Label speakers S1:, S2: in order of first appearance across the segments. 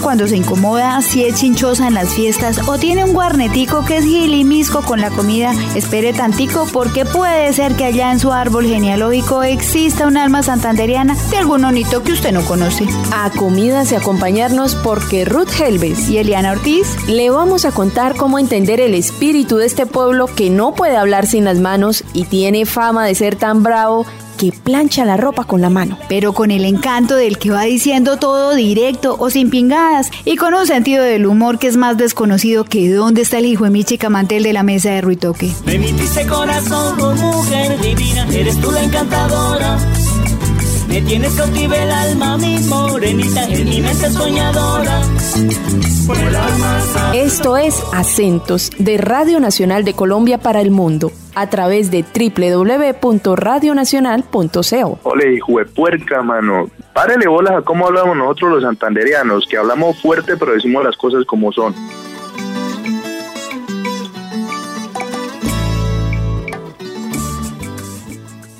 S1: Cuando se incomoda, si es chinchosa en las fiestas o tiene un guarnetico que es gilimisco con la comida, espere tantico porque puede ser que allá en su árbol genealógico exista un alma santanderiana de algún onito que usted no conoce.
S2: A comidas y acompañarnos porque Ruth Helves
S1: y Eliana Ortiz
S2: le vamos a contar cómo entender el espíritu de este pueblo que no puede hablar sin las manos y tiene fama de ser tan bravo que plancha la ropa con la mano.
S1: Pero con el encanto del que va diciendo todo directo o sin pingadas y con un sentido del humor que es más desconocido que dónde está el hijo de mi chica mantel de la mesa de Ruitoque.
S3: Me corazón, mujer divina, eres tú la encantadora. Me tienes cautivo el alma, mi morenita, en mi mente soñadora.
S2: Esto es Acentos de Radio Nacional de Colombia para el Mundo a través de www.radionacional.co.
S4: Ole, hijo de puerca, mano. Párele bolas a cómo hablamos nosotros los santanderianos, que hablamos fuerte pero decimos las cosas como son.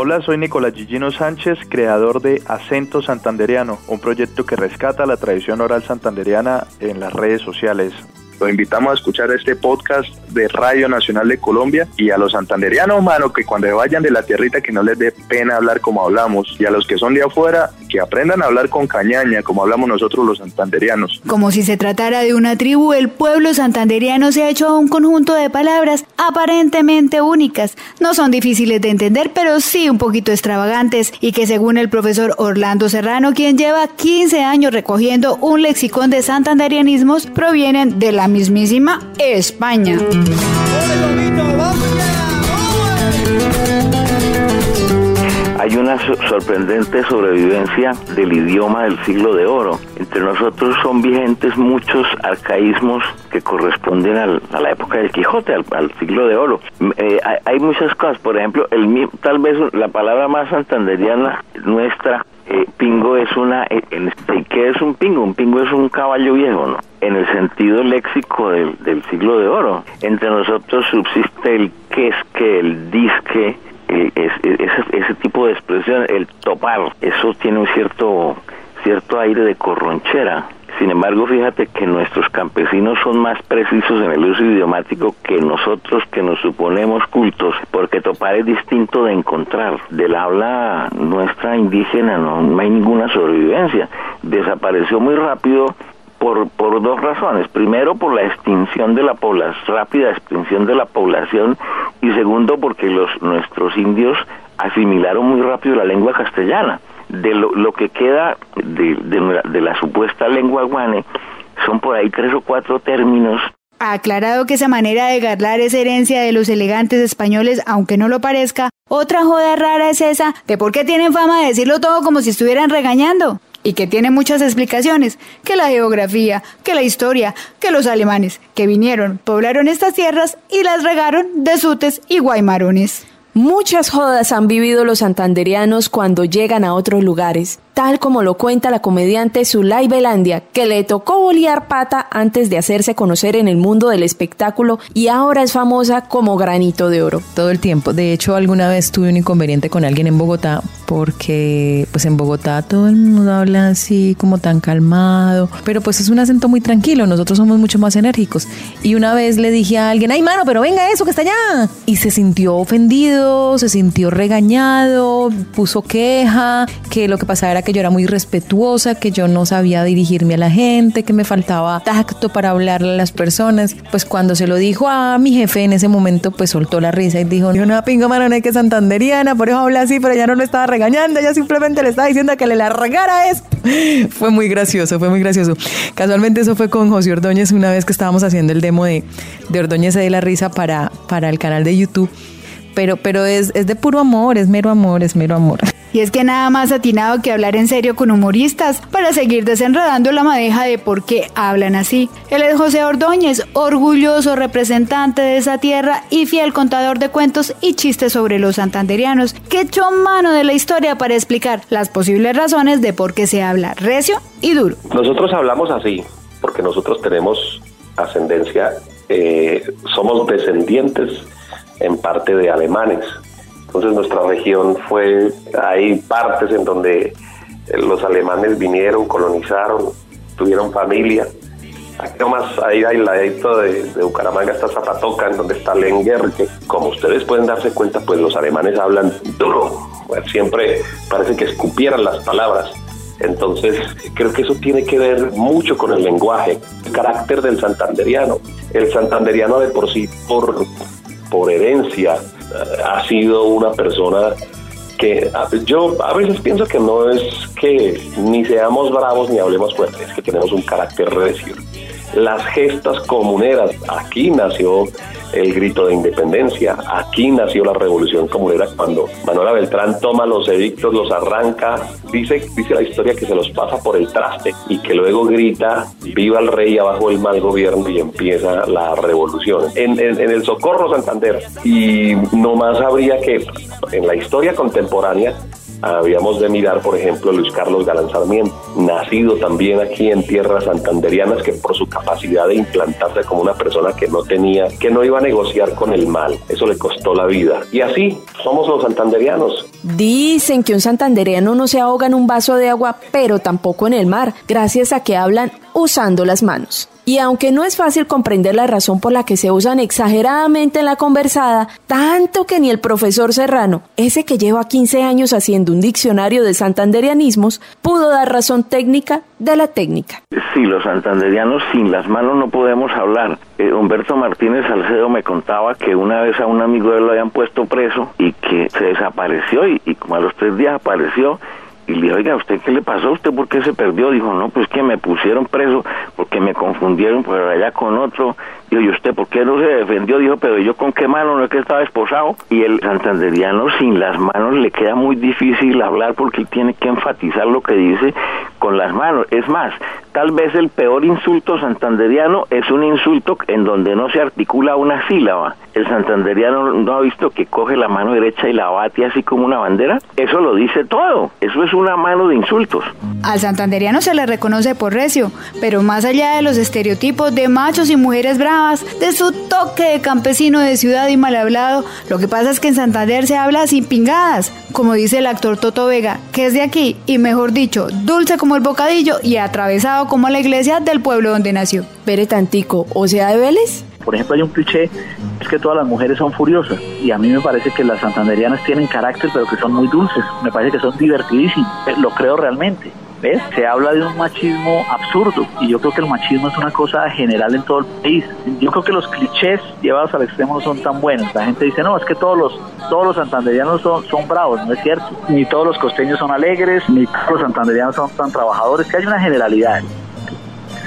S4: Hola, soy Nicolás Gigino Sánchez, creador de Acento Santanderiano, un proyecto que rescata la tradición oral santanderiana en las redes sociales. Los invitamos a escuchar este podcast de Radio Nacional de Colombia y a los santanderianos, mano, que cuando vayan de la tierrita que no les dé pena hablar como hablamos y a los que son de afuera que aprendan a hablar con cañaña como hablamos nosotros los santanderianos.
S1: Como si se tratara de una tribu, el pueblo santanderiano se ha hecho un conjunto de palabras aparentemente únicas. No son difíciles de entender, pero sí un poquito extravagantes y que según el profesor Orlando Serrano, quien lleva 15 años recogiendo un lexicón de santanderianismos, provienen de la mismísima España.
S5: Hay una sorprendente sobrevivencia del idioma del siglo de oro. Entre nosotros son vigentes muchos arcaísmos que corresponden a la época del Quijote, al, siglo de oro. Eh, hay, muchas cosas, por ejemplo, tal vez la palabra más santanderiana nuestra eh, pingo es una, eh, ¿qué es un pingo? Un pingo es un caballo viejo, ¿no? En el sentido léxico del, del siglo de oro. Entre nosotros subsiste el que es que, el disque, eh, ese, ese tipo de expresión, el topar, eso tiene un cierto, cierto aire de corronchera sin embargo, fíjate que nuestros campesinos son más precisos en el uso idiomático que nosotros que nos suponemos cultos, porque topar es distinto de encontrar. Del habla nuestra indígena no, hay ninguna sobrevivencia. Desapareció muy rápido por, por dos razones. Primero, por la extinción de la población, rápida extinción de la población, y segundo, porque los, nuestros indios asimilaron muy rápido la lengua castellana de lo, que queda de, de, la supuesta lengua guane son por ahí tres o cuatro términos
S1: ha aclarado que esa manera de garlar es herencia de los elegantes españoles, aunque no lo parezca. Otra joda rara es esa de por qué tienen fama de decirlo todo como si estuvieran regañando. Y que tiene muchas explicaciones, que la geografía, que la historia, que los alemanes, que vinieron, poblaron estas tierras y las regaron de sutes y guaymarones.
S2: Muchas jodas han vivido los santanderianos cuando llegan a otros lugares tal como lo cuenta la comediante Zulay Belandia, que le tocó bolear pata antes de hacerse conocer en el mundo del espectáculo y ahora es famosa como granito de oro.
S6: Todo el tiempo. De hecho, alguna vez tuve un inconveniente con alguien en Bogotá porque pues en Bogotá todo el mundo habla así como tan calmado, pero pues es un acento muy tranquilo, nosotros somos mucho más enérgicos. Y una vez le dije a alguien, ay mano, pero venga eso que está allá. Y se sintió ofendido, se sintió regañado, puso queja, que lo que pasaba era que yo era muy respetuosa, que yo no sabía dirigirme a la gente, que me faltaba tacto para hablarle a las personas. Pues cuando se lo dijo a mi jefe en ese momento, pues soltó la risa y dijo, una pinga maroneque que santanderiana, por eso habla así, pero ya no lo estaba regañando, ella simplemente le estaba diciendo que le largara esto. fue muy gracioso, fue muy gracioso. Casualmente eso fue con José Ordóñez una vez que estábamos haciendo el demo de, de Ordóñez de la risa para, para el canal de YouTube. Pero, pero es, es de puro amor, es mero amor, es mero amor.
S1: Y es que nada más atinado que hablar en serio con humoristas para seguir desenredando la madeja de por qué hablan así. Él es José Ordóñez, orgulloso representante de esa tierra y fiel contador de cuentos y chistes sobre los santanderianos, que echó mano de la historia para explicar las posibles razones de por qué se habla recio y duro.
S7: Nosotros hablamos así porque nosotros tenemos ascendencia, eh, somos descendientes en parte de alemanes. Entonces nuestra región fue, hay partes en donde eh, los alemanes vinieron, colonizaron, tuvieron familia. Aquí nomás ahí hay la de, Bucaramanga está Zapatoca, en donde está Lenger, que como ustedes pueden darse cuenta, pues los alemanes hablan duro. siempre parece que escupieran las palabras. Entonces, creo que eso tiene que ver mucho con el lenguaje, el carácter del santanderiano. El santanderiano de por sí, por, por herencia, ha sido una persona que yo a veces pienso que no es que ni seamos bravos ni hablemos fuerte, es que tenemos un carácter recio. Las gestas comuneras, aquí nació el grito de independencia. Aquí nació la revolución comunera cuando Manuela Beltrán toma los edictos, los arranca, dice, dice la historia que se los pasa por el traste y que luego grita viva el rey abajo el mal gobierno y empieza la revolución. En, el Socorro Santander y no más habría que en la historia contemporánea habíamos de mirar, por ejemplo, Luis Carlos Galán Sarmiento, nacido también aquí en tierras santanderianas, que por su capacidad de implantarse como una persona que no tenía, que no iba a negociar con el mal, eso le costó la vida. Y así somos los santanderianos.
S2: Dicen que un santanderiano no se ahoga en un vaso de agua, pero tampoco en el mar, gracias a que hablan usando las manos. Y aunque no es fácil comprender la razón por la que se usan exageradamente en la conversada, tanto que ni el profesor Serrano, ese que lleva 15 años haciendo un diccionario de santanderianismos, pudo dar razón técnica de la técnica.
S5: Sí, los santanderianos sin las manos no podemos hablar. Eh, Humberto Martínez Salcedo me contaba que una vez a un amigo de él lo habían puesto preso y que se desapareció y, y como a los tres días apareció y le dije, oiga, ¿usted qué le pasó? ¿Usted por qué se perdió? Dijo, no, pues que me pusieron preso porque me confundieron por allá con otro. Dijo, ¿y usted por qué no se defendió? Dijo, pero yo con qué mano, no es que estaba esposado. Y el santanderiano sin las manos le queda muy difícil hablar porque él tiene que enfatizar lo que dice con las manos. Es más, tal vez el peor insulto santanderiano es un insulto en donde no se articula una sílaba. El santanderiano no ha visto que coge la mano derecha y la bate así como una bandera. Eso lo dice todo. Eso es una mano de insultos.
S1: Al santanderiano se le reconoce por recio, pero más allá de los estereotipos de machos y mujeres bravas, de su toque de campesino de ciudad y mal hablado, lo que pasa es que en Santander se habla sin pingadas, como dice el actor Toto Vega, que es de aquí y mejor dicho, dulce como el bocadillo y atravesado como la iglesia del pueblo donde nació.
S2: Pere Tantico, o sea, de Vélez.
S8: Por ejemplo, hay un cliché, es que todas las mujeres son furiosas. Y a mí me parece que las santanderianas tienen carácter, pero que son muy dulces. Me parece que son divertidísimas. Eh, lo creo realmente. ¿Ves? Se habla de un machismo absurdo y yo creo que el machismo es una cosa general en todo el país. Yo creo que los clichés llevados al extremo no son tan buenos. La gente dice, no, es que todos los todos los santanderianos son, son bravos, no es cierto. Ni todos los costeños son alegres, ni todos los santanderianos son tan trabajadores, que hay una generalidad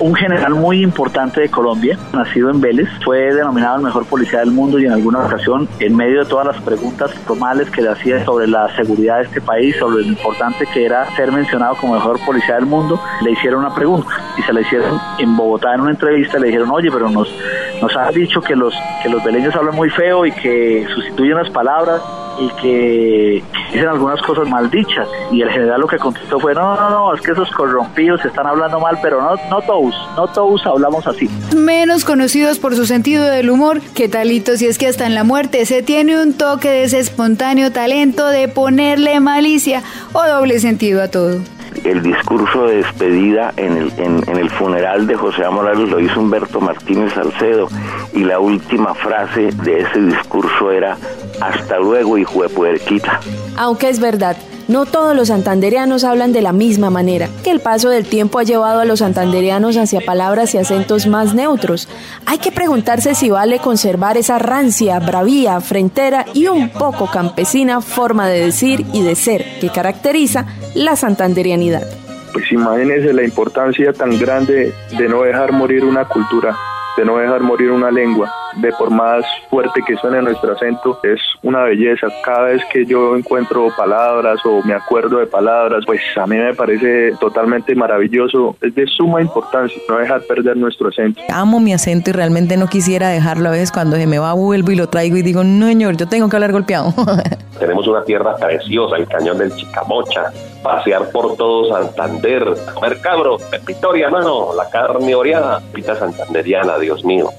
S8: un general muy importante de Colombia, nacido en Vélez, fue denominado el mejor policía del mundo y en alguna ocasión, en medio de todas las preguntas formales que le hacía sobre la seguridad de este país, sobre lo importante que era ser mencionado como mejor policía del mundo, le hicieron una pregunta y se la hicieron en Bogotá en una entrevista, le dijeron, oye, pero nos, nos has dicho que los, que los veleños hablan muy feo y que sustituyen las palabras y que dicen algunas cosas maldichas. Y el general lo que contestó fue, no, no, no, es que esos corrompidos están hablando mal, pero no, no todos, no todos hablamos así.
S1: Menos conocidos por su sentido del humor, que talito si es que hasta en la muerte se tiene un toque de ese espontáneo talento de ponerle malicia o doble sentido a todo
S5: el discurso de despedida en el, en, el funeral de José Morales lo hizo Humberto Martínez Salcedo y la última frase de ese discurso era hasta luego hijo de puerquita.
S2: Aunque es verdad, no todos los santanderianos hablan de la misma manera, que el paso del tiempo ha llevado a los santanderianos hacia palabras y acentos más neutros. Hay que preguntarse si vale conservar esa rancia, bravía, frentera y un poco campesina forma de decir y de ser que caracteriza la santanderianidad.
S4: Pues imagínense la importancia tan grande de no dejar morir una cultura, de no dejar morir una lengua, de por más fuerte que suene nuestro acento, es una belleza. Cada vez que yo encuentro palabras o me acuerdo de palabras, pues a mí me parece totalmente maravilloso. Es de suma importancia no dejar perder nuestro acento.
S6: Amo mi acento y realmente no quisiera dejarlo a veces cuando se me va vuelvo y lo traigo y digo, no señor, yo tengo que hablar golpeado.
S7: Tenemos una tierra preciosa, el cañón del Chicamocha, pasear por todo Santander, comer cabro, Victoria, mano, la carne oreada, pita santanderiana, Dios mío,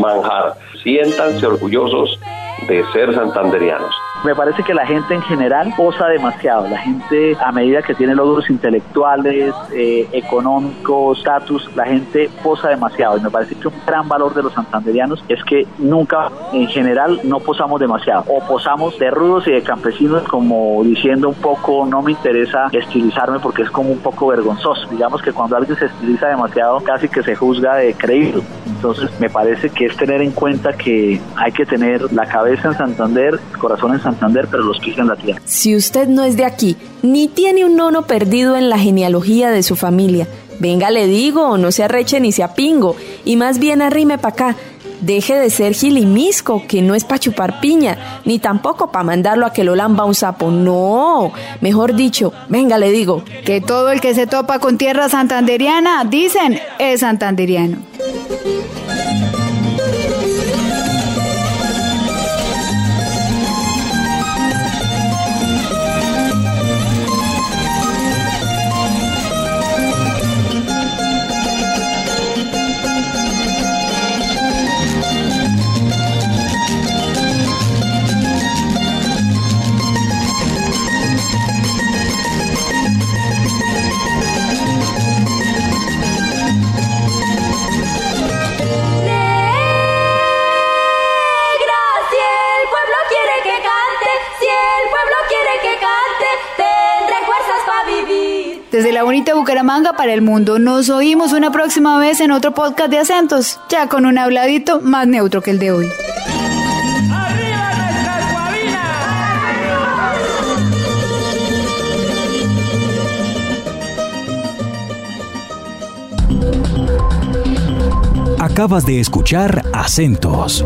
S7: manjar. Siéntanse orgullosos de ser santanderianos.
S8: Me parece que la gente en general posa demasiado. La gente, a medida que tiene logros intelectuales, eh, económicos, estatus, la gente posa demasiado. Y me parece que un gran valor de los santanderianos es que nunca, en general, no posamos demasiado. O posamos de rudos y de campesinos, como diciendo un poco, no me interesa estilizarme porque es como un poco vergonzoso. Digamos que cuando alguien se estiliza demasiado, casi que se juzga de creído. Entonces, me parece que es tener en cuenta que hay que tener la cabeza en Santander, el corazón en Santander pero los pies en la tierra.
S2: Si usted no es de aquí, ni tiene un nono perdido en la genealogía de su familia, venga le digo, no se arreche ni se apingo, y más bien arrime para acá. Deje de ser gilimisco, que no es para chupar piña, ni tampoco para mandarlo a que lo lamba un sapo. No, mejor dicho, venga, le digo.
S1: Que todo el que se topa con tierra santanderiana, dicen, es santanderiano. Bucaramanga para el mundo, nos oímos una próxima vez en otro podcast de acentos, ya con un habladito más neutro que el de hoy.
S9: Acabas de escuchar Acentos,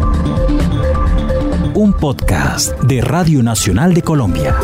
S9: un podcast de Radio Nacional de Colombia.